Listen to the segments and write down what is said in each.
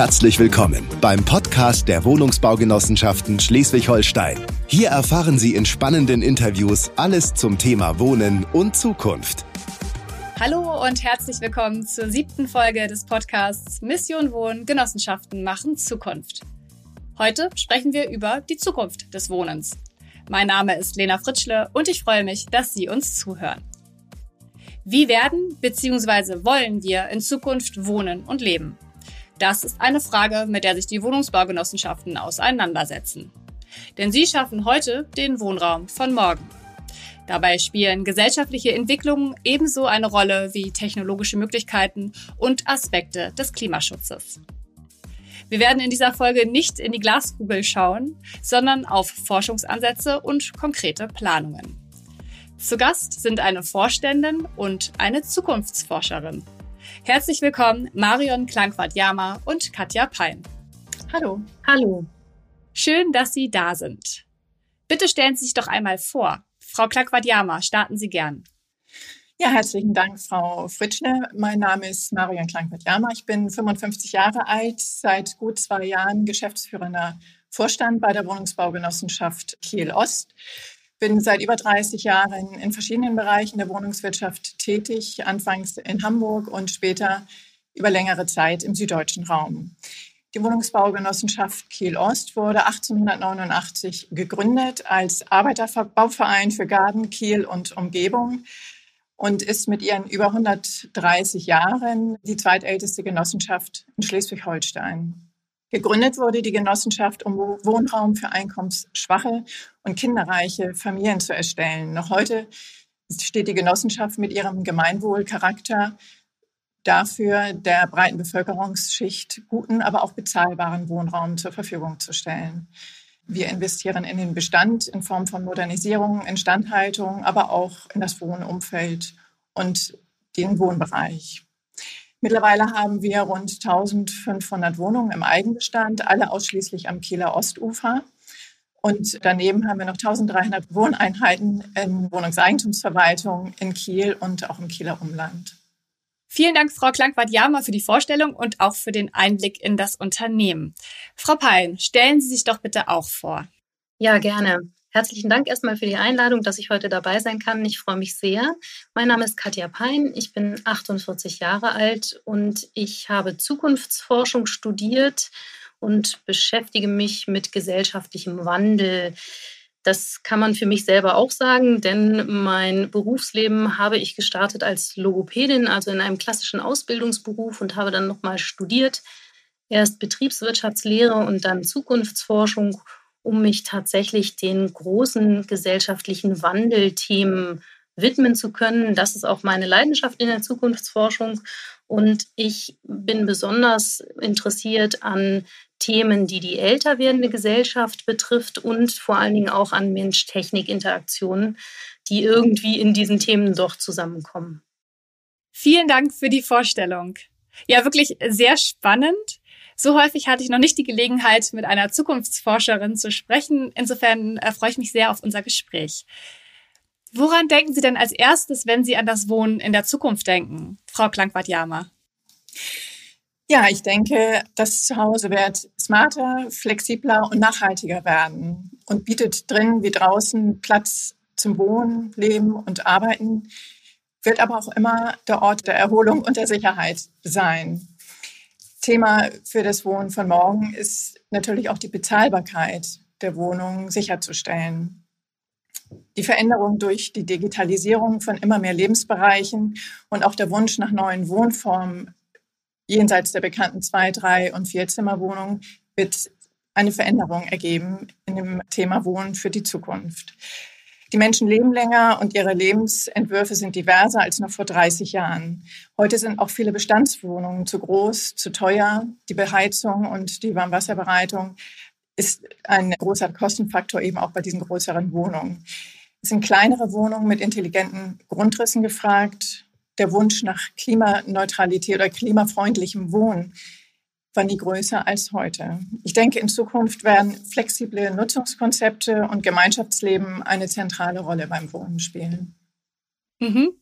Herzlich willkommen beim Podcast der Wohnungsbaugenossenschaften Schleswig-Holstein. Hier erfahren Sie in spannenden Interviews alles zum Thema Wohnen und Zukunft. Hallo und herzlich willkommen zur siebten Folge des Podcasts Mission Wohnen Genossenschaften machen Zukunft. Heute sprechen wir über die Zukunft des Wohnens. Mein Name ist Lena Fritschle und ich freue mich, dass Sie uns zuhören. Wie werden bzw. wollen wir in Zukunft wohnen und leben? Das ist eine Frage, mit der sich die Wohnungsbaugenossenschaften auseinandersetzen. Denn sie schaffen heute den Wohnraum von morgen. Dabei spielen gesellschaftliche Entwicklungen ebenso eine Rolle wie technologische Möglichkeiten und Aspekte des Klimaschutzes. Wir werden in dieser Folge nicht in die Glaskugel schauen, sondern auf Forschungsansätze und konkrete Planungen. Zu Gast sind eine Vorständin und eine Zukunftsforscherin. Herzlich willkommen Marion Klangwart-Jama und Katja Pein. Hallo. Hallo. Schön, dass Sie da sind. Bitte stellen Sie sich doch einmal vor. Frau Klangwart-Jama, starten Sie gern. Ja, herzlichen Dank, Frau Fritschner. Mein Name ist Marion Klangwart-Jama. Ich bin 55 Jahre alt, seit gut zwei Jahren geschäftsführender Vorstand bei der Wohnungsbaugenossenschaft Kiel Ost bin seit über 30 Jahren in verschiedenen Bereichen der Wohnungswirtschaft tätig, anfangs in Hamburg und später über längere Zeit im süddeutschen Raum. Die Wohnungsbaugenossenschaft Kiel Ost wurde 1889 gegründet als Arbeiterbauverein für Garten, Kiel und Umgebung und ist mit ihren über 130 Jahren die zweitälteste Genossenschaft in Schleswig-Holstein. Gegründet wurde die Genossenschaft, um Wohnraum für einkommensschwache und kinderreiche Familien zu erstellen. Noch heute steht die Genossenschaft mit ihrem Gemeinwohlcharakter dafür, der breiten Bevölkerungsschicht guten, aber auch bezahlbaren Wohnraum zur Verfügung zu stellen. Wir investieren in den Bestand in Form von Modernisierung, Instandhaltung, aber auch in das Wohnumfeld und den Wohnbereich. Mittlerweile haben wir rund 1500 Wohnungen im Eigenbestand, alle ausschließlich am Kieler Ostufer. Und daneben haben wir noch 1300 Wohneinheiten in Wohnungseigentumsverwaltung in Kiel und auch im Kieler Umland. Vielen Dank, Frau Klangwart-Jama, für die Vorstellung und auch für den Einblick in das Unternehmen. Frau Pein, stellen Sie sich doch bitte auch vor. Ja, gerne. Herzlichen Dank erstmal für die Einladung, dass ich heute dabei sein kann. Ich freue mich sehr. Mein Name ist Katja Pein. Ich bin 48 Jahre alt und ich habe Zukunftsforschung studiert und beschäftige mich mit gesellschaftlichem Wandel. Das kann man für mich selber auch sagen, denn mein Berufsleben habe ich gestartet als Logopädin, also in einem klassischen Ausbildungsberuf und habe dann nochmal studiert. Erst Betriebswirtschaftslehre und dann Zukunftsforschung um mich tatsächlich den großen gesellschaftlichen Wandelthemen widmen zu können. Das ist auch meine Leidenschaft in der Zukunftsforschung. Und ich bin besonders interessiert an Themen, die die älter werdende Gesellschaft betrifft und vor allen Dingen auch an Mensch-Technik-Interaktionen, die irgendwie in diesen Themen doch zusammenkommen. Vielen Dank für die Vorstellung. Ja, wirklich sehr spannend. So häufig hatte ich noch nicht die Gelegenheit, mit einer Zukunftsforscherin zu sprechen. Insofern äh, freue ich mich sehr auf unser Gespräch. Woran denken Sie denn als erstes, wenn Sie an das Wohnen in der Zukunft denken, Frau Klangwart-Jama? Ja, ich denke, das Zuhause wird smarter, flexibler und nachhaltiger werden und bietet drin wie draußen Platz zum Wohnen, Leben und Arbeiten, wird aber auch immer der Ort der Erholung und der Sicherheit sein. Thema für das Wohnen von morgen ist natürlich auch die Bezahlbarkeit der Wohnungen sicherzustellen. Die Veränderung durch die Digitalisierung von immer mehr Lebensbereichen und auch der Wunsch nach neuen Wohnformen jenseits der bekannten zwei, drei und vier Zimmerwohnungen wird eine Veränderung ergeben in dem Thema Wohnen für die Zukunft. Die Menschen leben länger und ihre Lebensentwürfe sind diverser als noch vor 30 Jahren. Heute sind auch viele Bestandswohnungen zu groß, zu teuer. Die Beheizung und die Warmwasserbereitung ist ein großer Kostenfaktor eben auch bei diesen größeren Wohnungen. Es sind kleinere Wohnungen mit intelligenten Grundrissen gefragt. Der Wunsch nach Klimaneutralität oder klimafreundlichem Wohnen war nie größer als heute. Ich denke, in Zukunft werden flexible Nutzungskonzepte und Gemeinschaftsleben eine zentrale Rolle beim Wohnen spielen. Mhm.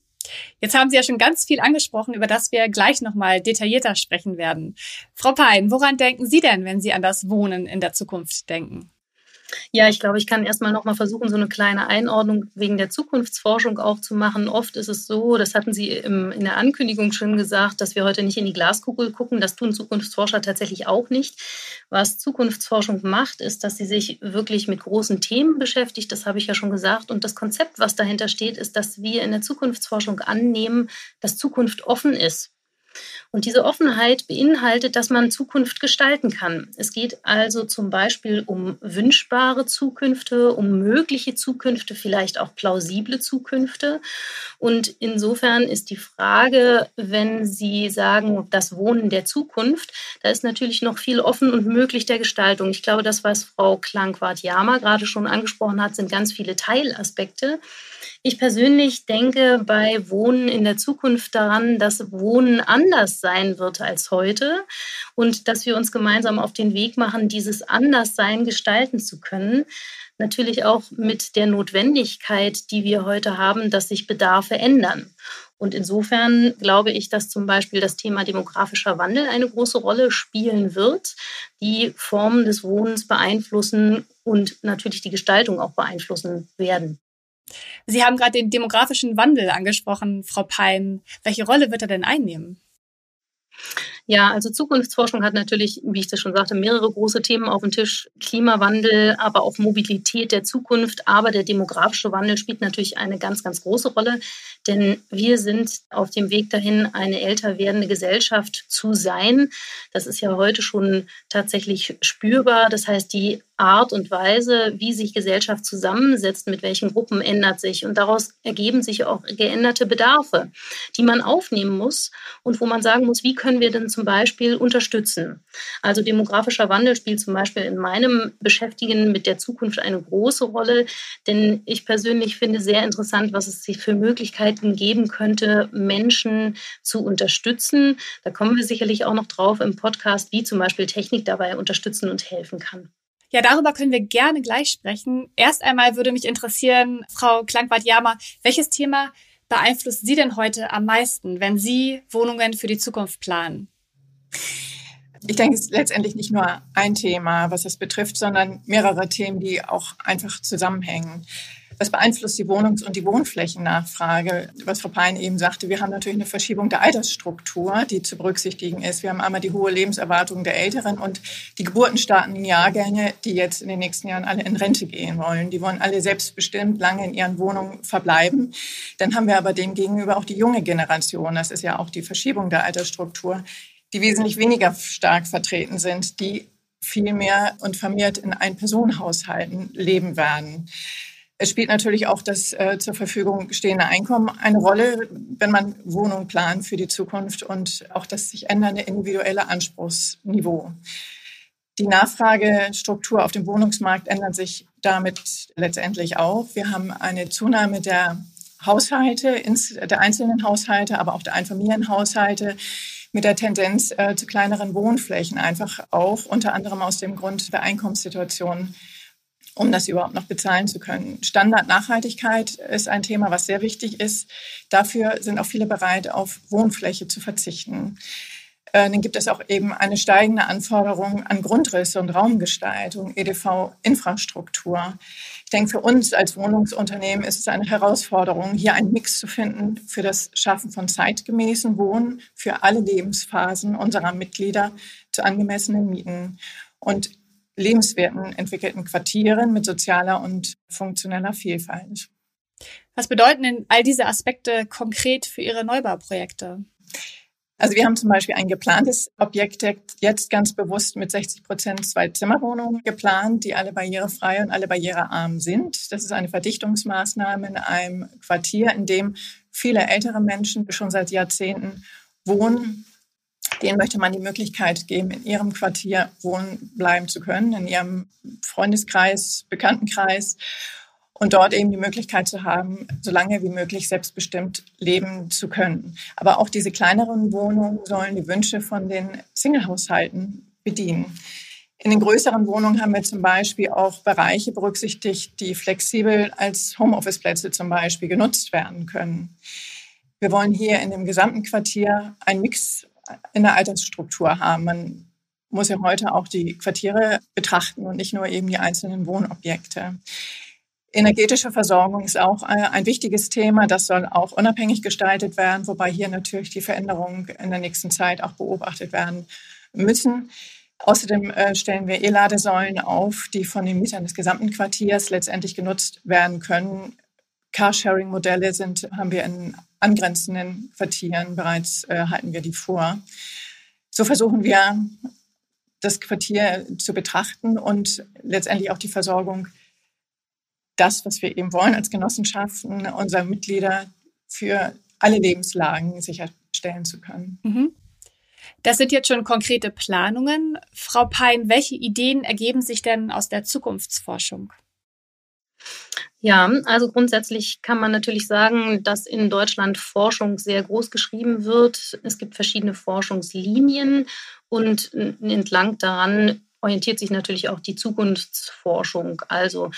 Jetzt haben Sie ja schon ganz viel angesprochen, über das wir gleich nochmal detaillierter sprechen werden. Frau Pein, woran denken Sie denn, wenn Sie an das Wohnen in der Zukunft denken? Ja, ich glaube, ich kann erstmal noch mal versuchen, so eine kleine Einordnung wegen der Zukunftsforschung auch zu machen. Oft ist es so, das hatten Sie im, in der Ankündigung schon gesagt, dass wir heute nicht in die Glaskugel gucken. Das tun Zukunftsforscher tatsächlich auch nicht. Was Zukunftsforschung macht, ist, dass sie sich wirklich mit großen Themen beschäftigt. Das habe ich ja schon gesagt. Und das Konzept, was dahinter steht, ist, dass wir in der Zukunftsforschung annehmen, dass Zukunft offen ist. Und diese Offenheit beinhaltet, dass man Zukunft gestalten kann. Es geht also zum Beispiel um wünschbare Zukünfte, um mögliche Zukünfte, vielleicht auch plausible Zukünfte. Und insofern ist die Frage, wenn Sie sagen, das Wohnen der Zukunft, da ist natürlich noch viel offen und möglich der Gestaltung. Ich glaube, das, was Frau Klankwart-Jama gerade schon angesprochen hat, sind ganz viele Teilaspekte. Ich persönlich denke bei Wohnen in der Zukunft daran, dass Wohnen anders sein wird als heute und dass wir uns gemeinsam auf den Weg machen, dieses Anderssein gestalten zu können. Natürlich auch mit der Notwendigkeit, die wir heute haben, dass sich Bedarfe ändern. Und insofern glaube ich, dass zum Beispiel das Thema demografischer Wandel eine große Rolle spielen wird, die Formen des Wohnens beeinflussen und natürlich die Gestaltung auch beeinflussen werden. Sie haben gerade den demografischen Wandel angesprochen, Frau Pein. Welche Rolle wird er denn einnehmen? Ja, also Zukunftsforschung hat natürlich, wie ich das schon sagte, mehrere große Themen auf dem Tisch. Klimawandel, aber auch Mobilität der Zukunft. Aber der demografische Wandel spielt natürlich eine ganz, ganz große Rolle. Denn wir sind auf dem Weg dahin, eine älter werdende Gesellschaft zu sein. Das ist ja heute schon tatsächlich spürbar. Das heißt, die Art und Weise, wie sich Gesellschaft zusammensetzt, mit welchen Gruppen ändert sich. Und daraus ergeben sich auch geänderte Bedarfe, die man aufnehmen muss und wo man sagen muss, wie können wir denn zum Beispiel unterstützen. Also demografischer Wandel spielt zum Beispiel in meinem Beschäftigen mit der Zukunft eine große Rolle, denn ich persönlich finde sehr interessant, was es sich für Möglichkeiten geben könnte, Menschen zu unterstützen. Da kommen wir sicherlich auch noch drauf im Podcast, wie zum Beispiel Technik dabei unterstützen und helfen kann. Ja, darüber können wir gerne gleich sprechen. Erst einmal würde mich interessieren, Frau Klangwart-Jama, welches Thema beeinflusst Sie denn heute am meisten, wenn Sie Wohnungen für die Zukunft planen? Ich denke, es ist letztendlich nicht nur ein Thema, was das betrifft, sondern mehrere Themen, die auch einfach zusammenhängen. Was beeinflusst die Wohnungs- und die Wohnflächennachfrage? Was Frau Pein eben sagte, wir haben natürlich eine Verschiebung der Altersstruktur, die zu berücksichtigen ist. Wir haben einmal die hohe Lebenserwartung der Älteren und die geburtenstarken Jahrgänge, die jetzt in den nächsten Jahren alle in Rente gehen wollen. Die wollen alle selbstbestimmt lange in ihren Wohnungen verbleiben. Dann haben wir aber demgegenüber auch die junge Generation. Das ist ja auch die Verschiebung der Altersstruktur, die wesentlich weniger stark vertreten sind, die viel mehr und vermehrt in Ein-Personen-Haushalten leben werden. Es spielt natürlich auch das äh, zur Verfügung stehende Einkommen eine Rolle, wenn man Wohnungen plant für die Zukunft und auch das sich ändernde individuelle Anspruchsniveau. Die Nachfragestruktur auf dem Wohnungsmarkt ändert sich damit letztendlich auch. Wir haben eine Zunahme der Haushalte, der einzelnen Haushalte, aber auch der Einfamilienhaushalte mit der Tendenz äh, zu kleineren Wohnflächen, einfach auch unter anderem aus dem Grund der Einkommenssituation um das überhaupt noch bezahlen zu können. Standardnachhaltigkeit ist ein Thema, was sehr wichtig ist. Dafür sind auch viele bereit, auf Wohnfläche zu verzichten. Äh, dann gibt es auch eben eine steigende Anforderung an Grundrisse und Raumgestaltung, EDV-Infrastruktur. Ich denke, für uns als Wohnungsunternehmen ist es eine Herausforderung, hier einen Mix zu finden für das Schaffen von zeitgemäßen Wohnen für alle Lebensphasen unserer Mitglieder zu angemessenen Mieten. Und lebenswerten entwickelten Quartieren mit sozialer und funktioneller Vielfalt. Was bedeuten denn all diese Aspekte konkret für Ihre Neubauprojekte? Also wir haben zum Beispiel ein geplantes Objekt jetzt ganz bewusst mit 60 Prozent Zwei-Zimmer-Wohnungen geplant, die alle barrierefrei und alle barrierearm sind. Das ist eine Verdichtungsmaßnahme in einem Quartier, in dem viele ältere Menschen schon seit Jahrzehnten wohnen denen möchte man die Möglichkeit geben, in ihrem Quartier wohnen bleiben zu können, in ihrem Freundeskreis, Bekanntenkreis und dort eben die Möglichkeit zu haben, so lange wie möglich selbstbestimmt leben zu können. Aber auch diese kleineren Wohnungen sollen die Wünsche von den Singlehaushalten bedienen. In den größeren Wohnungen haben wir zum Beispiel auch Bereiche berücksichtigt, die flexibel als Homeoffice-Plätze zum Beispiel genutzt werden können. Wir wollen hier in dem gesamten Quartier einen Mix in der Altersstruktur haben. Man muss ja heute auch die Quartiere betrachten und nicht nur eben die einzelnen Wohnobjekte. Energetische Versorgung ist auch äh, ein wichtiges Thema. Das soll auch unabhängig gestaltet werden, wobei hier natürlich die Veränderungen in der nächsten Zeit auch beobachtet werden müssen. Außerdem äh, stellen wir E-Ladesäulen auf, die von den Mietern des gesamten Quartiers letztendlich genutzt werden können. Carsharing-Modelle sind, haben wir in angrenzenden Quartieren bereits, äh, halten wir die vor. So versuchen wir, das Quartier zu betrachten und letztendlich auch die Versorgung, das, was wir eben wollen als Genossenschaften, unserer Mitglieder für alle Lebenslagen sicherstellen zu können. Mhm. Das sind jetzt schon konkrete Planungen. Frau Pein, welche Ideen ergeben sich denn aus der Zukunftsforschung? Ja, also grundsätzlich kann man natürlich sagen, dass in Deutschland Forschung sehr groß geschrieben wird. Es gibt verschiedene Forschungslinien und entlang daran orientiert sich natürlich auch die Zukunftsforschung. Also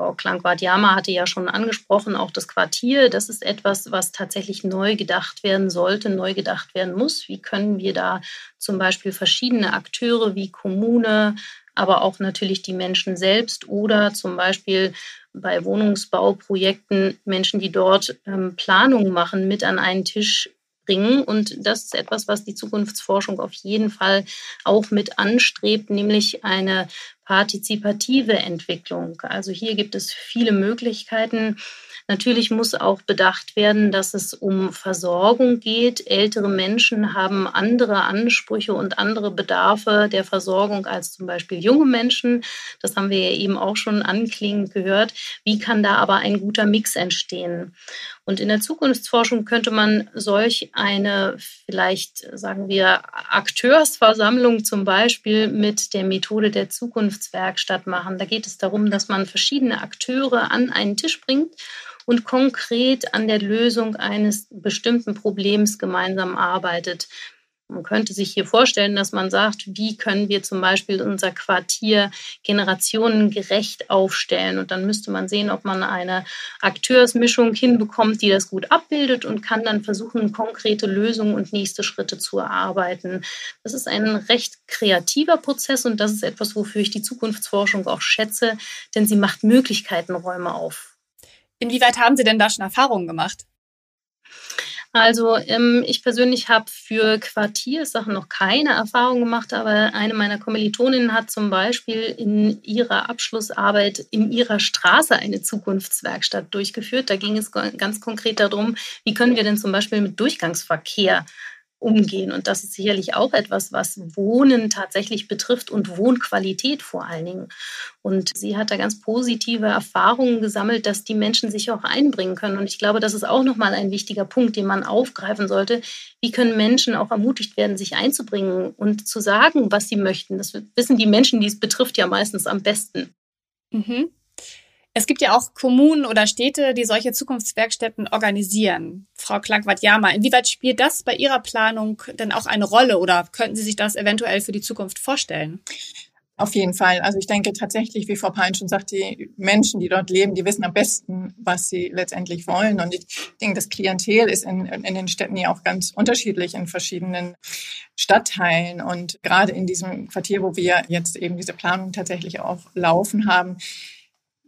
Frau Klankwart-Jama hatte ja schon angesprochen, auch das Quartier, das ist etwas, was tatsächlich neu gedacht werden sollte, neu gedacht werden muss. Wie können wir da zum Beispiel verschiedene Akteure wie Kommune, aber auch natürlich die Menschen selbst oder zum Beispiel bei Wohnungsbauprojekten Menschen, die dort ähm, Planungen machen, mit an einen Tisch bringen. Und das ist etwas, was die Zukunftsforschung auf jeden Fall auch mit anstrebt, nämlich eine partizipative Entwicklung. Also hier gibt es viele Möglichkeiten, Natürlich muss auch bedacht werden, dass es um Versorgung geht. Ältere Menschen haben andere Ansprüche und andere Bedarfe der Versorgung als zum Beispiel junge Menschen. Das haben wir ja eben auch schon anklingend gehört. Wie kann da aber ein guter Mix entstehen? Und in der Zukunftsforschung könnte man solch eine vielleicht, sagen wir, Akteursversammlung zum Beispiel mit der Methode der Zukunftswerkstatt machen. Da geht es darum, dass man verschiedene Akteure an einen Tisch bringt und konkret an der Lösung eines bestimmten Problems gemeinsam arbeitet. Man könnte sich hier vorstellen, dass man sagt, wie können wir zum Beispiel unser Quartier generationengerecht aufstellen. Und dann müsste man sehen, ob man eine Akteursmischung hinbekommt, die das gut abbildet und kann dann versuchen, konkrete Lösungen und nächste Schritte zu erarbeiten. Das ist ein recht kreativer Prozess und das ist etwas, wofür ich die Zukunftsforschung auch schätze, denn sie macht Möglichkeitenräume auf. Inwieweit haben Sie denn da schon Erfahrungen gemacht? Also ähm, ich persönlich habe für Quartiersachen noch keine Erfahrung gemacht, aber eine meiner Kommilitoninnen hat zum Beispiel in ihrer Abschlussarbeit in ihrer Straße eine Zukunftswerkstatt durchgeführt. Da ging es ganz konkret darum, wie können wir denn zum Beispiel mit Durchgangsverkehr umgehen. Und das ist sicherlich auch etwas, was Wohnen tatsächlich betrifft und Wohnqualität vor allen Dingen. Und sie hat da ganz positive Erfahrungen gesammelt, dass die Menschen sich auch einbringen können. Und ich glaube, das ist auch nochmal ein wichtiger Punkt, den man aufgreifen sollte. Wie können Menschen auch ermutigt werden, sich einzubringen und zu sagen, was sie möchten? Das wissen die Menschen, die es betrifft, ja meistens am besten. Mhm. Es gibt ja auch Kommunen oder Städte, die solche Zukunftswerkstätten organisieren. Frau Klangwart-Jama, inwieweit spielt das bei Ihrer Planung denn auch eine Rolle oder könnten Sie sich das eventuell für die Zukunft vorstellen? Auf jeden Fall. Also ich denke tatsächlich, wie Frau Pein schon sagt, die Menschen, die dort leben, die wissen am besten, was sie letztendlich wollen. Und ich denke, das Klientel ist in, in den Städten ja auch ganz unterschiedlich in verschiedenen Stadtteilen. Und gerade in diesem Quartier, wo wir jetzt eben diese Planung tatsächlich auch laufen haben,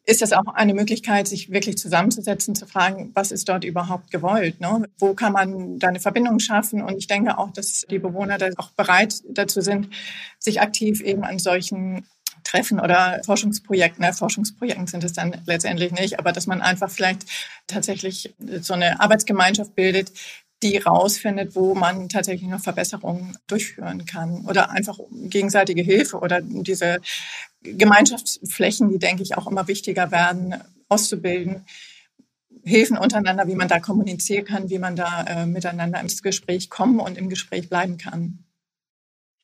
ist das auch eine Möglichkeit, sich wirklich zusammenzusetzen, zu fragen, was ist dort überhaupt gewollt? Ne? Wo kann man da eine Verbindung schaffen? Und ich denke auch, dass die Bewohner da auch bereit dazu sind, sich aktiv eben an solchen Treffen oder Forschungsprojekten, ne? Forschungsprojekten sind es dann letztendlich nicht, aber dass man einfach vielleicht tatsächlich so eine Arbeitsgemeinschaft bildet, die rausfindet, wo man tatsächlich noch Verbesserungen durchführen kann oder einfach gegenseitige Hilfe oder diese Gemeinschaftsflächen, die denke ich auch immer wichtiger werden, auszubilden. Hilfen untereinander, wie man da kommunizieren kann, wie man da äh, miteinander ins Gespräch kommen und im Gespräch bleiben kann.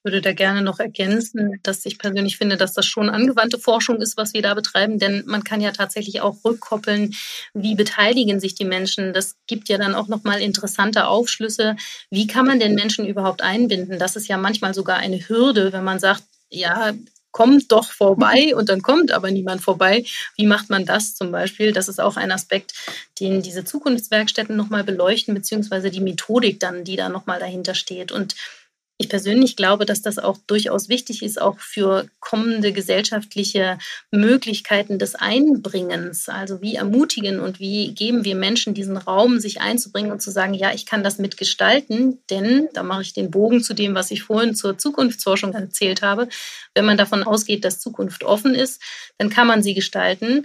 Ich würde da gerne noch ergänzen, dass ich persönlich finde, dass das schon angewandte Forschung ist, was wir da betreiben, denn man kann ja tatsächlich auch rückkoppeln, wie beteiligen sich die Menschen. Das gibt ja dann auch noch mal interessante Aufschlüsse. Wie kann man den Menschen überhaupt einbinden? Das ist ja manchmal sogar eine Hürde, wenn man sagt, ja, kommt doch vorbei und dann kommt aber niemand vorbei. Wie macht man das zum Beispiel? Das ist auch ein Aspekt, den diese Zukunftswerkstätten nochmal beleuchten, beziehungsweise die Methodik dann, die da nochmal dahinter steht. Und ich persönlich glaube, dass das auch durchaus wichtig ist, auch für kommende gesellschaftliche Möglichkeiten des Einbringens. Also wie ermutigen und wie geben wir Menschen diesen Raum, sich einzubringen und zu sagen, ja, ich kann das mitgestalten, denn da mache ich den Bogen zu dem, was ich vorhin zur Zukunftsforschung erzählt habe. Wenn man davon ausgeht, dass Zukunft offen ist, dann kann man sie gestalten.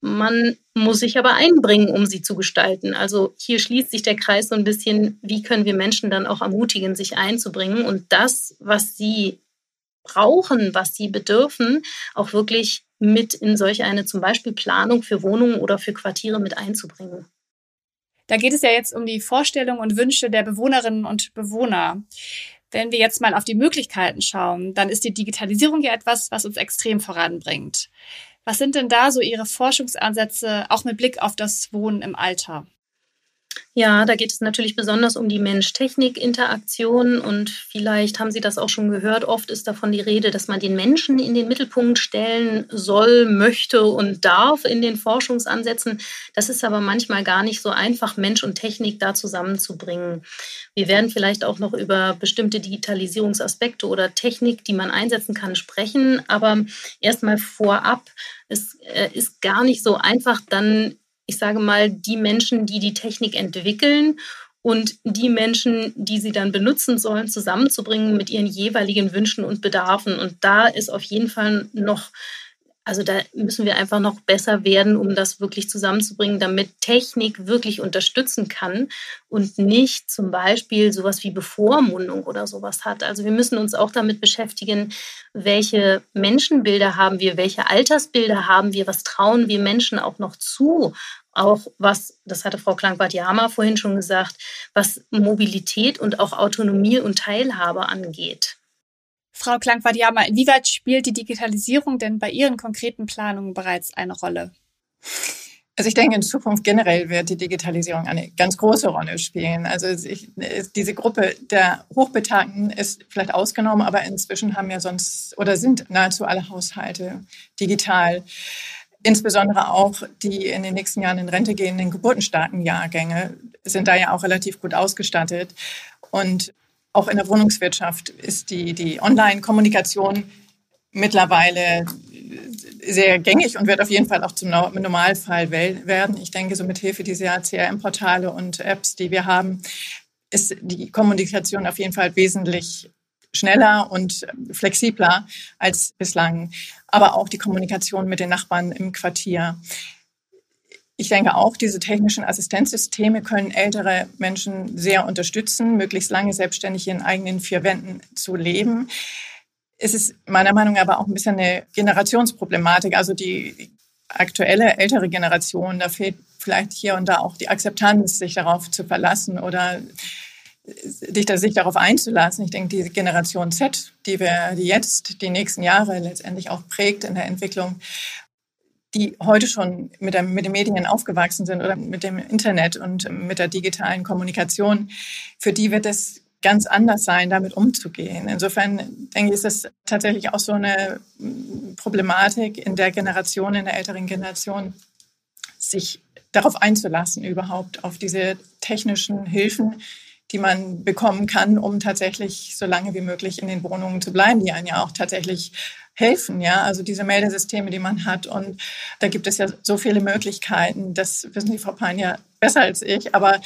Man muss sich aber einbringen, um sie zu gestalten. Also hier schließt sich der Kreis so ein bisschen, wie können wir Menschen dann auch ermutigen, sich einzubringen und das, was sie brauchen, was sie bedürfen, auch wirklich mit in solch eine zum Beispiel Planung für Wohnungen oder für Quartiere mit einzubringen. Da geht es ja jetzt um die Vorstellungen und Wünsche der Bewohnerinnen und Bewohner. Wenn wir jetzt mal auf die Möglichkeiten schauen, dann ist die Digitalisierung ja etwas, was uns extrem voranbringt. Was sind denn da so Ihre Forschungsansätze, auch mit Blick auf das Wohnen im Alter? Ja, da geht es natürlich besonders um die Mensch-Technik-Interaktion und vielleicht haben Sie das auch schon gehört. Oft ist davon die Rede, dass man den Menschen in den Mittelpunkt stellen soll, möchte und darf in den Forschungsansätzen. Das ist aber manchmal gar nicht so einfach, Mensch und Technik da zusammenzubringen. Wir werden vielleicht auch noch über bestimmte Digitalisierungsaspekte oder Technik, die man einsetzen kann, sprechen. Aber erstmal vorab, es äh, ist gar nicht so einfach, dann ich sage mal, die Menschen, die die Technik entwickeln und die Menschen, die sie dann benutzen sollen, zusammenzubringen mit ihren jeweiligen Wünschen und Bedarfen. Und da ist auf jeden Fall noch also da müssen wir einfach noch besser werden, um das wirklich zusammenzubringen, damit Technik wirklich unterstützen kann und nicht zum Beispiel sowas wie Bevormundung oder sowas hat. Also wir müssen uns auch damit beschäftigen, welche Menschenbilder haben wir, welche Altersbilder haben wir, was trauen wir Menschen auch noch zu, auch was, das hatte Frau Klangbart-Jama vorhin schon gesagt, was Mobilität und auch Autonomie und Teilhabe angeht. Frau Klangwadiama, inwieweit spielt die Digitalisierung denn bei Ihren konkreten Planungen bereits eine Rolle? Also ich denke, in Zukunft generell wird die Digitalisierung eine ganz große Rolle spielen. Also ich, diese Gruppe der Hochbetagten ist vielleicht ausgenommen, aber inzwischen haben ja sonst oder sind nahezu alle Haushalte digital. Insbesondere auch die in den nächsten Jahren in Rente gehenden geburtenstarken Jahrgänge sind da ja auch relativ gut ausgestattet. Und auch in der Wohnungswirtschaft ist die, die Online-Kommunikation mittlerweile sehr gängig und wird auf jeden Fall auch zum Normalfall werden. Ich denke, so mit Hilfe dieser CRM-Portale und Apps, die wir haben, ist die Kommunikation auf jeden Fall wesentlich schneller und flexibler als bislang. Aber auch die Kommunikation mit den Nachbarn im Quartier. Ich denke auch, diese technischen Assistenzsysteme können ältere Menschen sehr unterstützen, möglichst lange selbstständig in eigenen vier Wänden zu leben. Es ist meiner Meinung nach aber auch ein bisschen eine Generationsproblematik. Also die aktuelle ältere Generation, da fehlt vielleicht hier und da auch die Akzeptanz, sich darauf zu verlassen oder sich darauf einzulassen. Ich denke, die Generation Z, die wir, die jetzt die nächsten Jahre letztendlich auch prägt in der Entwicklung, die heute schon mit, der, mit den Medien aufgewachsen sind oder mit dem Internet und mit der digitalen Kommunikation, für die wird es ganz anders sein, damit umzugehen. Insofern denke ich, ist das tatsächlich auch so eine Problematik in der Generation, in der älteren Generation, sich darauf einzulassen, überhaupt auf diese technischen Hilfen, die man bekommen kann, um tatsächlich so lange wie möglich in den Wohnungen zu bleiben, die einen ja auch tatsächlich helfen, ja, also diese Meldesysteme, die man hat. Und da gibt es ja so viele Möglichkeiten, das wissen Sie, Frau Pein, ja besser als ich, aber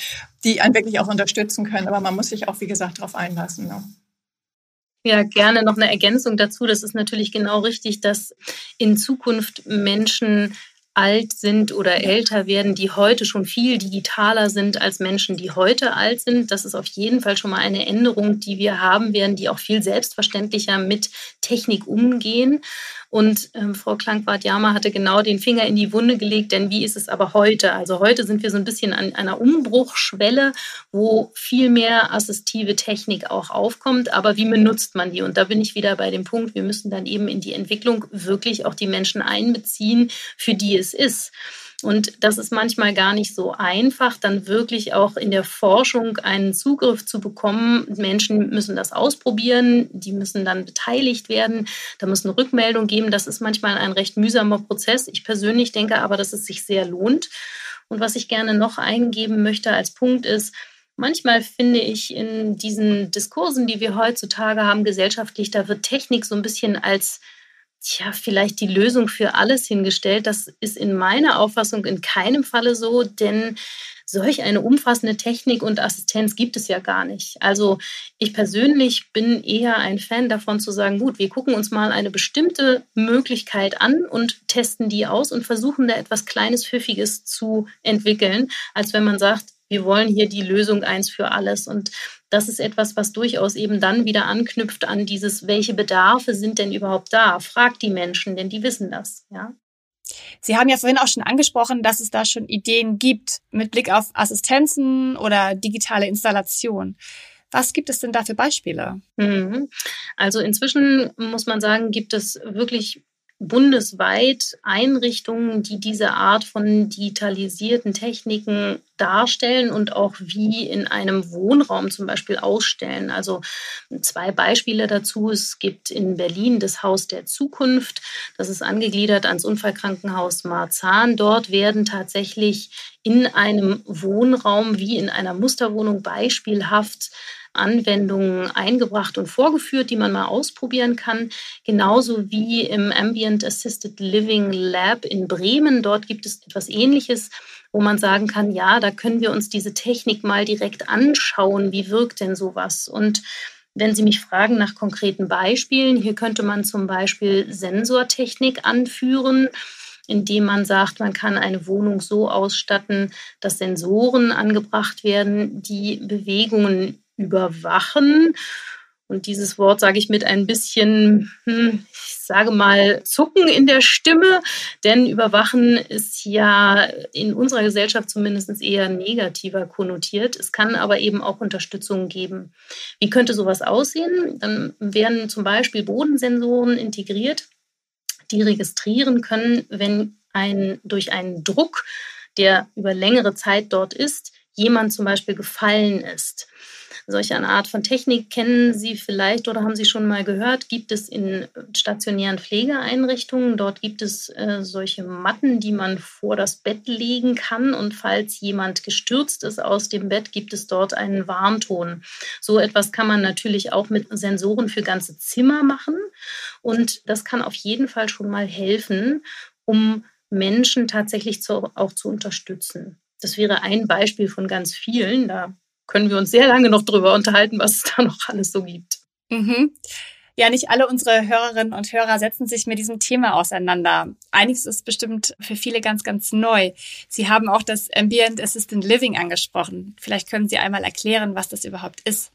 die einen wirklich auch unterstützen können. Aber man muss sich auch, wie gesagt, darauf einlassen. Ne? Ja, gerne noch eine Ergänzung dazu. Das ist natürlich genau richtig, dass in Zukunft Menschen alt sind oder älter werden, die heute schon viel digitaler sind als Menschen, die heute alt sind. Das ist auf jeden Fall schon mal eine Änderung, die wir haben werden, die auch viel selbstverständlicher mit Technik umgehen. Und ähm, Frau Klankwart-Jama hatte genau den Finger in die Wunde gelegt, denn wie ist es aber heute? Also heute sind wir so ein bisschen an einer Umbruchschwelle, wo viel mehr assistive Technik auch aufkommt. Aber wie benutzt man die? Und da bin ich wieder bei dem Punkt, wir müssen dann eben in die Entwicklung wirklich auch die Menschen einbeziehen, für die es ist. Und das ist manchmal gar nicht so einfach, dann wirklich auch in der Forschung einen Zugriff zu bekommen. Menschen müssen das ausprobieren, die müssen dann beteiligt werden, da muss eine Rückmeldung geben. Das ist manchmal ein recht mühsamer Prozess. Ich persönlich denke aber, dass es sich sehr lohnt. Und was ich gerne noch eingeben möchte als Punkt ist, manchmal finde ich in diesen Diskursen, die wir heutzutage haben, gesellschaftlich, da wird Technik so ein bisschen als tja, vielleicht die Lösung für alles hingestellt. Das ist in meiner Auffassung in keinem Falle so, denn solch eine umfassende Technik und Assistenz gibt es ja gar nicht. Also ich persönlich bin eher ein Fan davon zu sagen, gut, wir gucken uns mal eine bestimmte Möglichkeit an und testen die aus und versuchen da etwas Kleines, Pfiffiges zu entwickeln, als wenn man sagt, wir wollen hier die Lösung eins für alles. Und das ist etwas, was durchaus eben dann wieder anknüpft an dieses, welche Bedarfe sind denn überhaupt da? Fragt die Menschen, denn die wissen das, ja. Sie haben ja vorhin auch schon angesprochen, dass es da schon Ideen gibt mit Blick auf Assistenzen oder digitale Installation. Was gibt es denn da für Beispiele? Mhm. Also inzwischen muss man sagen, gibt es wirklich bundesweit Einrichtungen, die diese Art von digitalisierten Techniken darstellen und auch wie in einem Wohnraum zum Beispiel ausstellen. Also zwei Beispiele dazu. Es gibt in Berlin das Haus der Zukunft. Das ist angegliedert ans Unfallkrankenhaus Marzahn. Dort werden tatsächlich in einem Wohnraum wie in einer Musterwohnung beispielhaft Anwendungen eingebracht und vorgeführt, die man mal ausprobieren kann. Genauso wie im Ambient Assisted Living Lab in Bremen. Dort gibt es etwas Ähnliches, wo man sagen kann, ja, da können wir uns diese Technik mal direkt anschauen. Wie wirkt denn sowas? Und wenn Sie mich fragen nach konkreten Beispielen, hier könnte man zum Beispiel Sensortechnik anführen indem man sagt, man kann eine Wohnung so ausstatten, dass Sensoren angebracht werden, die Bewegungen überwachen. Und dieses Wort sage ich mit ein bisschen, hm, ich sage mal, Zucken in der Stimme, denn überwachen ist ja in unserer Gesellschaft zumindest eher negativer konnotiert. Es kann aber eben auch Unterstützung geben. Wie könnte sowas aussehen? Dann werden zum Beispiel Bodensensoren integriert, die registrieren können, wenn ein, durch einen Druck, der über längere Zeit dort ist, jemand zum Beispiel gefallen ist. Solche eine Art von Technik kennen Sie vielleicht oder haben Sie schon mal gehört, gibt es in stationären Pflegeeinrichtungen. Dort gibt es äh, solche Matten, die man vor das Bett legen kann. Und falls jemand gestürzt ist aus dem Bett, gibt es dort einen Warnton. So etwas kann man natürlich auch mit Sensoren für ganze Zimmer machen. Und das kann auf jeden Fall schon mal helfen, um Menschen tatsächlich zu, auch zu unterstützen. Das wäre ein Beispiel von ganz vielen. Da können wir uns sehr lange noch drüber unterhalten, was es da noch alles so gibt. Mhm. Ja, nicht alle unsere Hörerinnen und Hörer setzen sich mit diesem Thema auseinander. Einiges ist bestimmt für viele ganz, ganz neu. Sie haben auch das Ambient Assistant Living angesprochen. Vielleicht können Sie einmal erklären, was das überhaupt ist.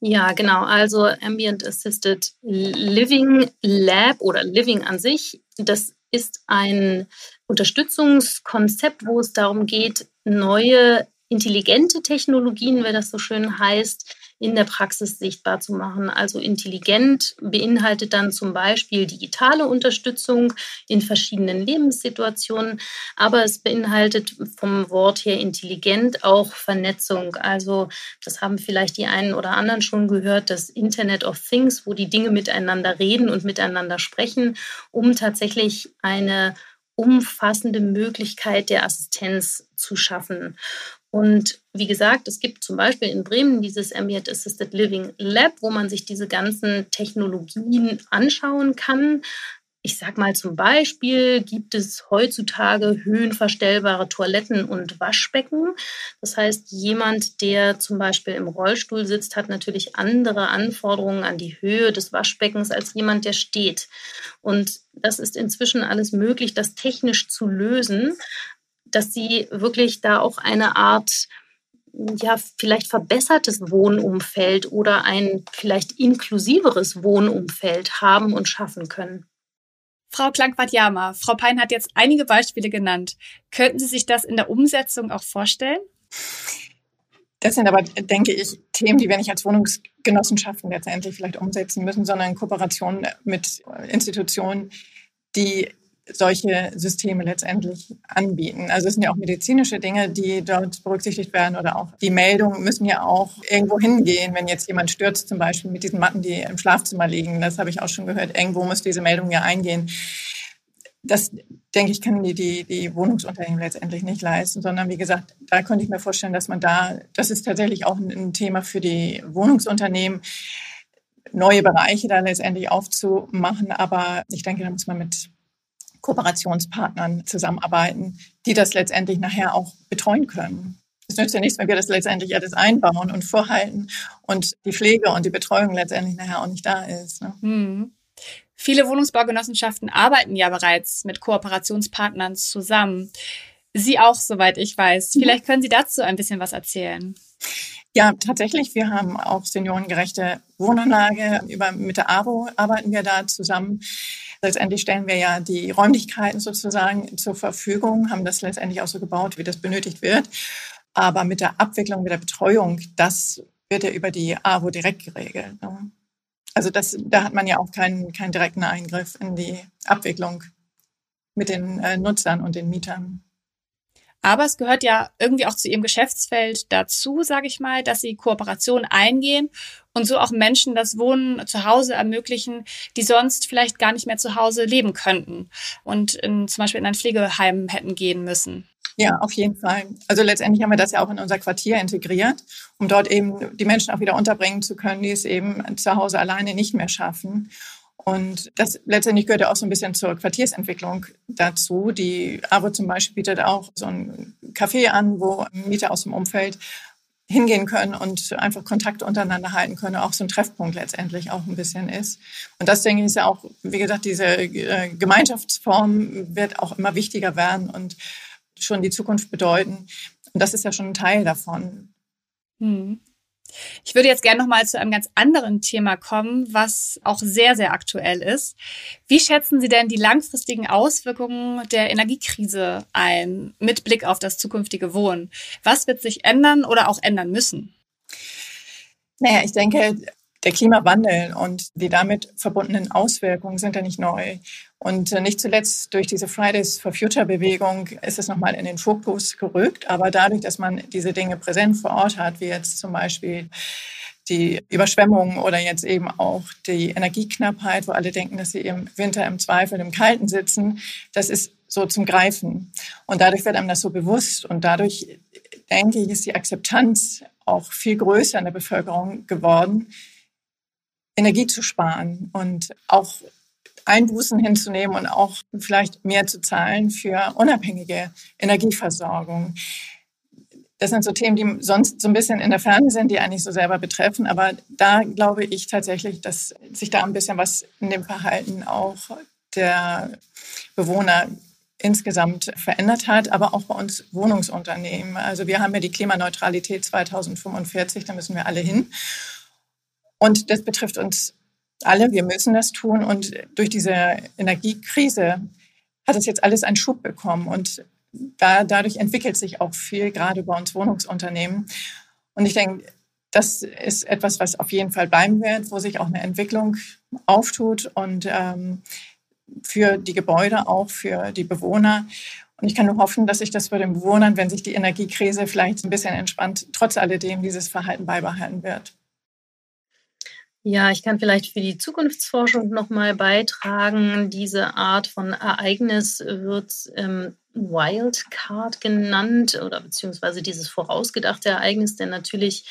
Ja, genau. Also Ambient Assisted Living Lab oder Living an sich, das ist ein Unterstützungskonzept, wo es darum geht, neue intelligente Technologien, wie das so schön heißt, in der Praxis sichtbar zu machen. Also intelligent beinhaltet dann zum Beispiel digitale Unterstützung in verschiedenen Lebenssituationen, aber es beinhaltet vom Wort her intelligent auch Vernetzung. Also das haben vielleicht die einen oder anderen schon gehört, das Internet of Things, wo die Dinge miteinander reden und miteinander sprechen, um tatsächlich eine umfassende Möglichkeit der Assistenz zu schaffen. Und wie gesagt, es gibt zum Beispiel in Bremen dieses Ambient Assisted Living Lab, wo man sich diese ganzen Technologien anschauen kann. Ich sage mal zum Beispiel, gibt es heutzutage höhenverstellbare Toiletten und Waschbecken. Das heißt, jemand, der zum Beispiel im Rollstuhl sitzt, hat natürlich andere Anforderungen an die Höhe des Waschbeckens als jemand, der steht. Und das ist inzwischen alles möglich, das technisch zu lösen dass sie wirklich da auch eine Art ja, vielleicht verbessertes Wohnumfeld oder ein vielleicht inklusiveres Wohnumfeld haben und schaffen können. Frau Klankwart-Jama, Frau Pein hat jetzt einige Beispiele genannt. Könnten Sie sich das in der Umsetzung auch vorstellen? Das sind aber, denke ich, Themen, die wir nicht als Wohnungsgenossenschaften letztendlich vielleicht umsetzen müssen, sondern in Kooperation mit Institutionen, die solche Systeme letztendlich anbieten. Also es sind ja auch medizinische Dinge, die dort berücksichtigt werden oder auch die Meldungen müssen ja auch irgendwo hingehen, wenn jetzt jemand stürzt, zum Beispiel mit diesen Matten, die im Schlafzimmer liegen. Das habe ich auch schon gehört. Irgendwo muss diese Meldung ja eingehen. Das, denke ich, können die, die, die Wohnungsunternehmen letztendlich nicht leisten, sondern wie gesagt, da könnte ich mir vorstellen, dass man da, das ist tatsächlich auch ein Thema für die Wohnungsunternehmen, neue Bereiche da letztendlich aufzumachen. Aber ich denke, da muss man mit Kooperationspartnern zusammenarbeiten, die das letztendlich nachher auch betreuen können. Es nützt ja nichts, wenn wir das letztendlich alles einbauen und vorhalten und die Pflege und die Betreuung letztendlich nachher auch nicht da ist. Ne? Hm. Viele Wohnungsbaugenossenschaften arbeiten ja bereits mit Kooperationspartnern zusammen. Sie auch, soweit ich weiß. Mhm. Vielleicht können Sie dazu ein bisschen was erzählen. Ja, tatsächlich. Wir haben auch seniorengerechte Wohnanlage. Über, mit der AWO arbeiten wir da zusammen. Letztendlich stellen wir ja die Räumlichkeiten sozusagen zur Verfügung, haben das letztendlich auch so gebaut, wie das benötigt wird. Aber mit der Abwicklung, mit der Betreuung, das wird ja über die AWO direkt geregelt. Ne? Also das, da hat man ja auch keinen, keinen direkten Eingriff in die Abwicklung mit den äh, Nutzern und den Mietern. Aber es gehört ja irgendwie auch zu ihrem Geschäftsfeld dazu, sage ich mal, dass sie Kooperationen eingehen und so auch Menschen das Wohnen zu Hause ermöglichen, die sonst vielleicht gar nicht mehr zu Hause leben könnten und in, zum Beispiel in ein Pflegeheim hätten gehen müssen. Ja, auf jeden Fall. Also letztendlich haben wir das ja auch in unser Quartier integriert, um dort eben die Menschen auch wieder unterbringen zu können, die es eben zu Hause alleine nicht mehr schaffen. Und das letztendlich gehört ja auch so ein bisschen zur Quartiersentwicklung dazu. Die AWO zum Beispiel bietet auch so ein Café an, wo Mieter aus dem Umfeld hingehen können und einfach Kontakt untereinander halten können, auch so ein Treffpunkt letztendlich auch ein bisschen ist. Und das denke ich ist ja auch, wie gesagt, diese äh, Gemeinschaftsform wird auch immer wichtiger werden und schon die Zukunft bedeuten. Und das ist ja schon ein Teil davon. Hm. Ich würde jetzt gerne noch mal zu einem ganz anderen Thema kommen, was auch sehr, sehr aktuell ist. Wie schätzen Sie denn die langfristigen Auswirkungen der Energiekrise ein mit Blick auf das zukünftige Wohnen? Was wird sich ändern oder auch ändern müssen? Naja, ich denke, der Klimawandel und die damit verbundenen Auswirkungen sind ja nicht neu. Und äh, nicht zuletzt durch diese Fridays for Future Bewegung ist es nochmal in den Fokus gerückt. Aber dadurch, dass man diese Dinge präsent vor Ort hat, wie jetzt zum Beispiel die Überschwemmungen oder jetzt eben auch die Energieknappheit, wo alle denken, dass sie im Winter im Zweifel im Kalten sitzen, das ist so zum Greifen. Und dadurch wird einem das so bewusst. Und dadurch, denke ich, ist die Akzeptanz auch viel größer in der Bevölkerung geworden, Energie zu sparen und auch Einbußen hinzunehmen und auch vielleicht mehr zu zahlen für unabhängige Energieversorgung. Das sind so Themen, die sonst so ein bisschen in der Ferne sind, die eigentlich so selber betreffen. Aber da glaube ich tatsächlich, dass sich da ein bisschen was in dem Verhalten auch der Bewohner insgesamt verändert hat, aber auch bei uns Wohnungsunternehmen. Also wir haben ja die Klimaneutralität 2045, da müssen wir alle hin. Und das betrifft uns alle. Wir müssen das tun. Und durch diese Energiekrise hat es jetzt alles einen Schub bekommen. Und da, dadurch entwickelt sich auch viel, gerade bei uns Wohnungsunternehmen. Und ich denke, das ist etwas, was auf jeden Fall bleiben wird, wo sich auch eine Entwicklung auftut und ähm, für die Gebäude, auch für die Bewohner. Und ich kann nur hoffen, dass sich das für den Bewohnern, wenn sich die Energiekrise vielleicht ein bisschen entspannt, trotz alledem dieses Verhalten beibehalten wird. Ja, ich kann vielleicht für die Zukunftsforschung nochmal beitragen. Diese Art von Ereignis wird ähm, Wildcard genannt oder beziehungsweise dieses vorausgedachte Ereignis, denn natürlich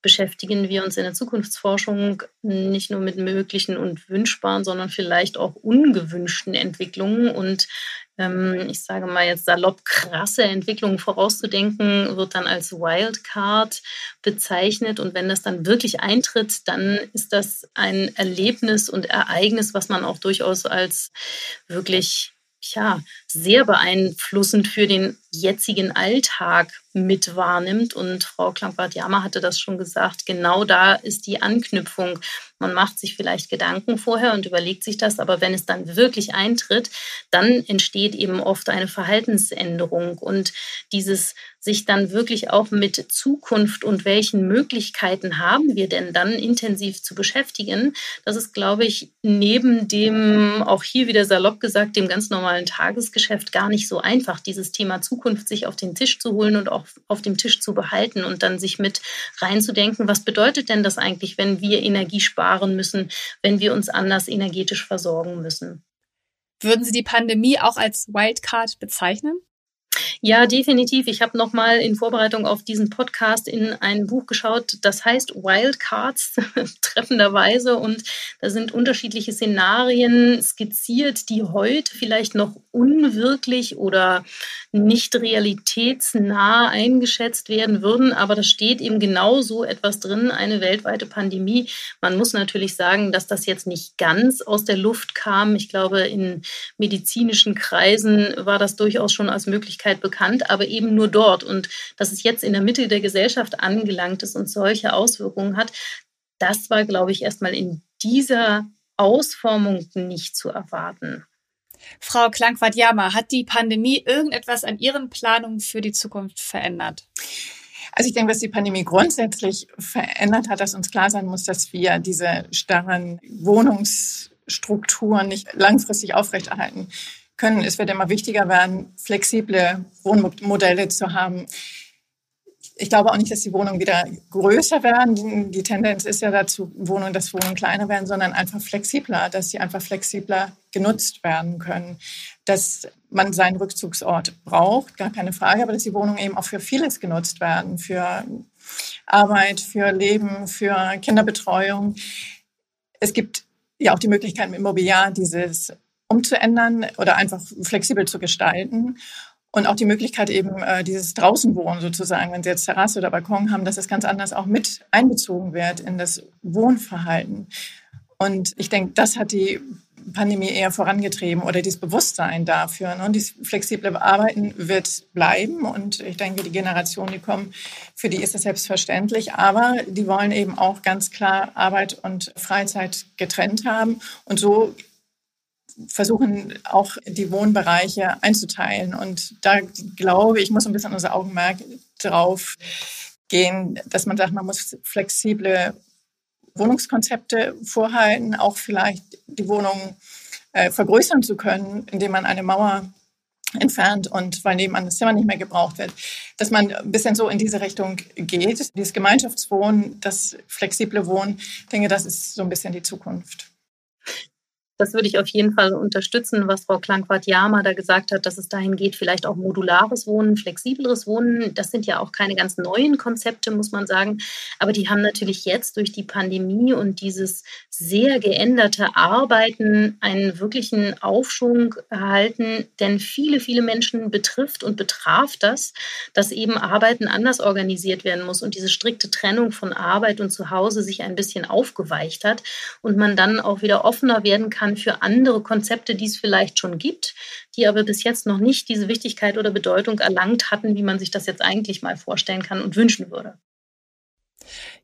beschäftigen wir uns in der Zukunftsforschung nicht nur mit möglichen und wünschbaren, sondern vielleicht auch ungewünschten Entwicklungen. Und ich sage mal jetzt salopp, krasse Entwicklungen vorauszudenken, wird dann als Wildcard bezeichnet. Und wenn das dann wirklich eintritt, dann ist das ein Erlebnis und Ereignis, was man auch durchaus als wirklich ja, sehr beeinflussend für den jetzigen Alltag mit wahrnimmt. Und Frau Klampert-Jama hatte das schon gesagt, genau da ist die Anknüpfung. Man macht sich vielleicht Gedanken vorher und überlegt sich das, aber wenn es dann wirklich eintritt, dann entsteht eben oft eine Verhaltensänderung. Und dieses sich dann wirklich auch mit Zukunft und welchen Möglichkeiten haben wir denn dann intensiv zu beschäftigen, das ist, glaube ich, neben dem, auch hier wieder salopp gesagt, dem ganz normalen Tagesgeschäft gar nicht so einfach, dieses Thema Zukunft sich auf den Tisch zu holen und auch auf dem Tisch zu behalten und dann sich mit reinzudenken, was bedeutet denn das eigentlich, wenn wir Energie sparen müssen, wenn wir uns anders energetisch versorgen müssen. Würden Sie die Pandemie auch als Wildcard bezeichnen? Ja, definitiv. Ich habe noch mal in Vorbereitung auf diesen Podcast in ein Buch geschaut, das heißt Wildcards, treffenderweise. Und da sind unterschiedliche Szenarien skizziert, die heute vielleicht noch unwirklich oder nicht realitätsnah eingeschätzt werden würden. Aber da steht eben genau so etwas drin, eine weltweite Pandemie. Man muss natürlich sagen, dass das jetzt nicht ganz aus der Luft kam. Ich glaube, in medizinischen Kreisen war das durchaus schon als Möglichkeit bekannt, aber eben nur dort. Und dass es jetzt in der Mitte der Gesellschaft angelangt ist und solche Auswirkungen hat, das war, glaube ich, erstmal in dieser Ausformung nicht zu erwarten. Frau Klangwart-Jama, hat die Pandemie irgendetwas an Ihren Planungen für die Zukunft verändert? Also ich denke, was die Pandemie grundsätzlich verändert hat, dass uns klar sein muss, dass wir diese starren Wohnungsstrukturen nicht langfristig aufrechterhalten können. Es wird immer wichtiger werden, flexible Wohnmodelle zu haben, ich glaube auch nicht, dass die Wohnungen wieder größer werden. Die Tendenz ist ja dazu, Wohnungen, dass Wohnungen kleiner werden, sondern einfach flexibler, dass sie einfach flexibler genutzt werden können. Dass man seinen Rückzugsort braucht, gar keine Frage, aber dass die Wohnungen eben auch für vieles genutzt werden, für Arbeit, für Leben, für Kinderbetreuung. Es gibt ja auch die Möglichkeit, im Immobiliar dieses umzuändern oder einfach flexibel zu gestalten. Und auch die Möglichkeit eben äh, dieses Draußenwohnen sozusagen, wenn Sie jetzt Terrasse oder Balkon haben, dass es ganz anders auch mit einbezogen wird in das Wohnverhalten. Und ich denke, das hat die Pandemie eher vorangetrieben oder dieses Bewusstsein dafür. Ne? Dieses flexible Arbeiten wird bleiben und ich denke, die Generationen, die kommen, für die ist das selbstverständlich, aber die wollen eben auch ganz klar Arbeit und Freizeit getrennt haben und so versuchen auch die Wohnbereiche einzuteilen. Und da glaube ich, muss ein bisschen unser Augenmerk drauf gehen, dass man sagt, man muss flexible Wohnungskonzepte vorhalten, auch vielleicht die Wohnung äh, vergrößern zu können, indem man eine Mauer entfernt und weil nebenan das Zimmer nicht mehr gebraucht wird, dass man ein bisschen so in diese Richtung geht. Dieses Gemeinschaftswohnen, das flexible Wohnen, denke, das ist so ein bisschen die Zukunft. Das würde ich auf jeden Fall unterstützen, was Frau Klankwart-Jama da gesagt hat, dass es dahin geht, vielleicht auch modulares Wohnen, flexibleres Wohnen. Das sind ja auch keine ganz neuen Konzepte, muss man sagen. Aber die haben natürlich jetzt durch die Pandemie und dieses sehr geänderte Arbeiten einen wirklichen Aufschwung erhalten. Denn viele, viele Menschen betrifft und betraf das, dass eben Arbeiten anders organisiert werden muss und diese strikte Trennung von Arbeit und Zuhause sich ein bisschen aufgeweicht hat und man dann auch wieder offener werden kann kann für andere Konzepte, die es vielleicht schon gibt, die aber bis jetzt noch nicht diese Wichtigkeit oder Bedeutung erlangt hatten, wie man sich das jetzt eigentlich mal vorstellen kann und wünschen würde.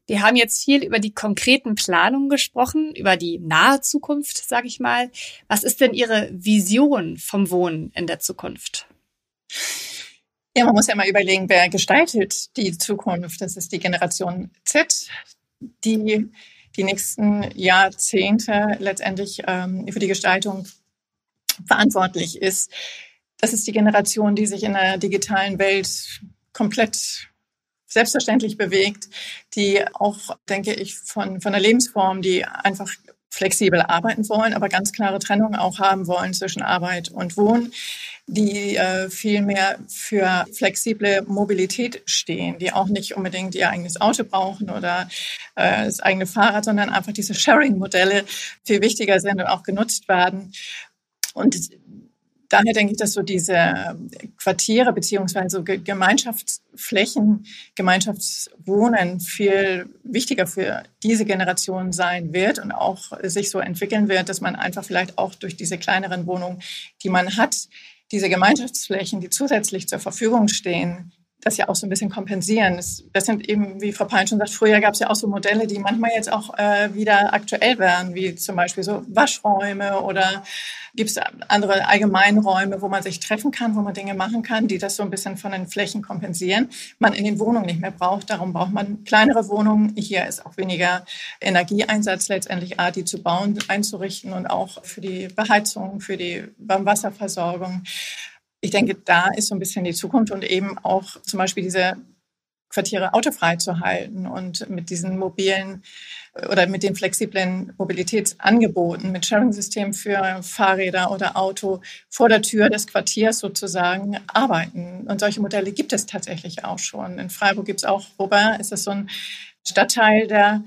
Wir haben jetzt viel über die konkreten Planungen gesprochen, über die nahe Zukunft, sage ich mal. Was ist denn Ihre Vision vom Wohnen in der Zukunft? Ja, man muss ja mal überlegen, wer gestaltet die Zukunft. Das ist die Generation Z, die die nächsten Jahrzehnte letztendlich ähm, für die Gestaltung verantwortlich ist. Das ist die Generation, die sich in der digitalen Welt komplett selbstverständlich bewegt, die auch, denke ich, von, von der Lebensform, die einfach flexibel arbeiten wollen, aber ganz klare Trennung auch haben wollen zwischen Arbeit und Wohnen, die äh, viel mehr für flexible Mobilität stehen, die auch nicht unbedingt ihr eigenes Auto brauchen oder äh, das eigene Fahrrad, sondern einfach diese Sharing-Modelle viel wichtiger sind und auch genutzt werden. Und daher denke ich, dass so diese Quartiere beziehungsweise Gemeinschaftsflächen, Gemeinschaftswohnen viel wichtiger für diese Generation sein wird und auch sich so entwickeln wird, dass man einfach vielleicht auch durch diese kleineren Wohnungen, die man hat, diese Gemeinschaftsflächen, die zusätzlich zur Verfügung stehen, das ja auch so ein bisschen kompensieren. Das, sind eben, wie Frau Pein schon sagt, früher gab es ja auch so Modelle, die manchmal jetzt auch äh, wieder aktuell werden, wie zum Beispiel so Waschräume oder gibt es andere Allgemeinräume, wo man sich treffen kann, wo man Dinge machen kann, die das so ein bisschen von den Flächen kompensieren. Man in den Wohnungen nicht mehr braucht. Darum braucht man kleinere Wohnungen. Hier ist auch weniger Energieeinsatz letztendlich, A, die zu bauen, einzurichten und auch für die Beheizung, für die Warmwasserversorgung ich denke, da ist so ein bisschen die Zukunft und eben auch zum Beispiel diese Quartiere autofrei zu halten und mit diesen mobilen oder mit den flexiblen Mobilitätsangeboten, mit Sharing-Systemen für Fahrräder oder Auto vor der Tür des Quartiers sozusagen arbeiten. Und solche Modelle gibt es tatsächlich auch schon. In Freiburg gibt es auch, wobei ist es so ein Stadtteil, der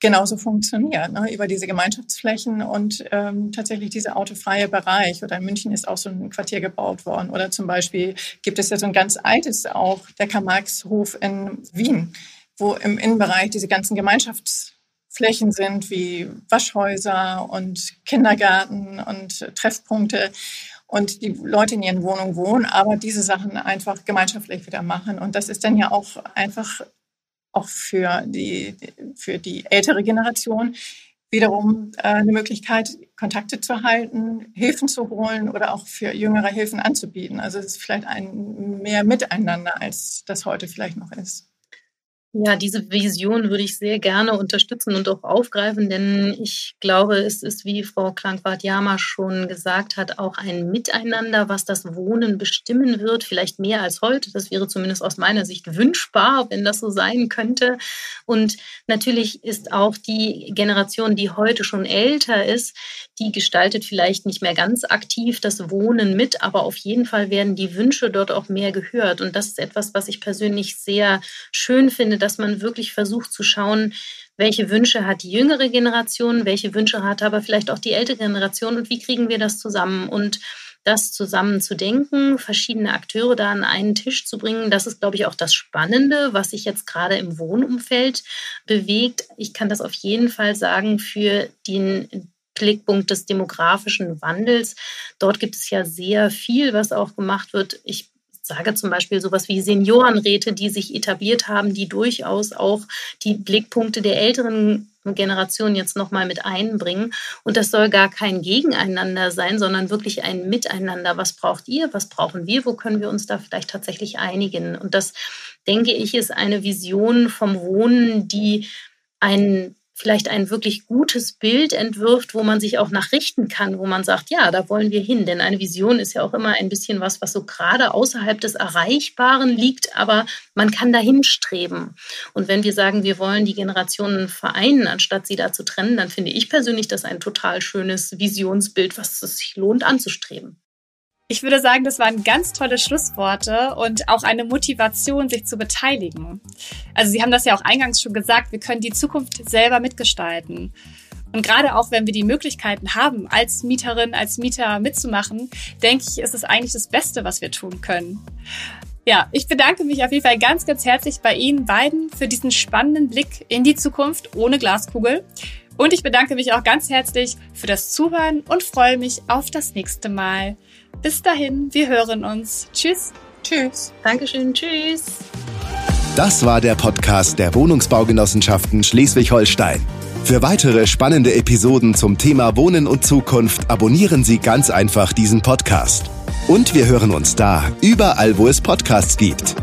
genauso funktioniert, ne, über diese Gemeinschaftsflächen und ähm, tatsächlich dieser autofreie Bereich. Oder in München ist auch so ein Quartier gebaut worden. Oder zum Beispiel gibt es ja so ein ganz altes auch, der Karl-Marx-Hof in Wien, wo im Innenbereich diese ganzen Gemeinschaftsflächen sind, wie Waschhäuser und Kindergarten und Treffpunkte und die Leute in ihren Wohnungen wohnen, aber diese Sachen einfach gemeinschaftlich wieder machen. Und das ist dann ja auch einfach auch für die, für die ältere Generation wiederum äh, eine Möglichkeit, Kontakte zu halten, Hilfen zu holen oder auch für jüngere Hilfen anzubieten. Also es ist vielleicht ein mehr Miteinander, als das heute vielleicht noch ist. Ja, diese Vision würde ich sehr gerne unterstützen und auch aufgreifen, denn ich glaube, es ist, wie Frau Klankwart-Jama schon gesagt hat, auch ein Miteinander, was das Wohnen bestimmen wird, vielleicht mehr als heute. Das wäre zumindest aus meiner Sicht wünschbar, wenn das so sein könnte. Und natürlich ist auch die Generation, die heute schon älter ist, die gestaltet vielleicht nicht mehr ganz aktiv das Wohnen mit, aber auf jeden Fall werden die Wünsche dort auch mehr gehört. Und das ist etwas, was ich persönlich sehr schön finde, dass man wirklich versucht zu schauen, welche Wünsche hat die jüngere Generation, welche Wünsche hat aber vielleicht auch die ältere Generation und wie kriegen wir das zusammen und das zusammen zu denken, verschiedene Akteure da an einen Tisch zu bringen, das ist, glaube ich, auch das Spannende, was sich jetzt gerade im Wohnumfeld bewegt. Ich kann das auf jeden Fall sagen für den Blickpunkt des demografischen Wandels. Dort gibt es ja sehr viel, was auch gemacht wird. Ich sage zum Beispiel sowas wie Seniorenräte, die sich etabliert haben, die durchaus auch die Blickpunkte der älteren Generation jetzt nochmal mit einbringen. Und das soll gar kein Gegeneinander sein, sondern wirklich ein Miteinander. Was braucht ihr? Was brauchen wir? Wo können wir uns da vielleicht tatsächlich einigen? Und das, denke ich, ist eine Vision vom Wohnen, die einen vielleicht ein wirklich gutes Bild entwirft, wo man sich auch nachrichten kann, wo man sagt, ja, da wollen wir hin. Denn eine Vision ist ja auch immer ein bisschen was, was so gerade außerhalb des Erreichbaren liegt, aber man kann dahin streben. Und wenn wir sagen, wir wollen die Generationen vereinen, anstatt sie da zu trennen, dann finde ich persönlich das ein total schönes Visionsbild, was es sich lohnt anzustreben. Ich würde sagen, das waren ganz tolle Schlussworte und auch eine Motivation, sich zu beteiligen. Also Sie haben das ja auch eingangs schon gesagt, wir können die Zukunft selber mitgestalten. Und gerade auch, wenn wir die Möglichkeiten haben, als Mieterin, als Mieter mitzumachen, denke ich, ist es eigentlich das Beste, was wir tun können. Ja, ich bedanke mich auf jeden Fall ganz, ganz herzlich bei Ihnen beiden für diesen spannenden Blick in die Zukunft ohne Glaskugel. Und ich bedanke mich auch ganz herzlich für das Zuhören und freue mich auf das nächste Mal. Bis dahin, wir hören uns. Tschüss. Tschüss. Dankeschön. Tschüss. Das war der Podcast der Wohnungsbaugenossenschaften Schleswig-Holstein. Für weitere spannende Episoden zum Thema Wohnen und Zukunft abonnieren Sie ganz einfach diesen Podcast. Und wir hören uns da, überall, wo es Podcasts gibt.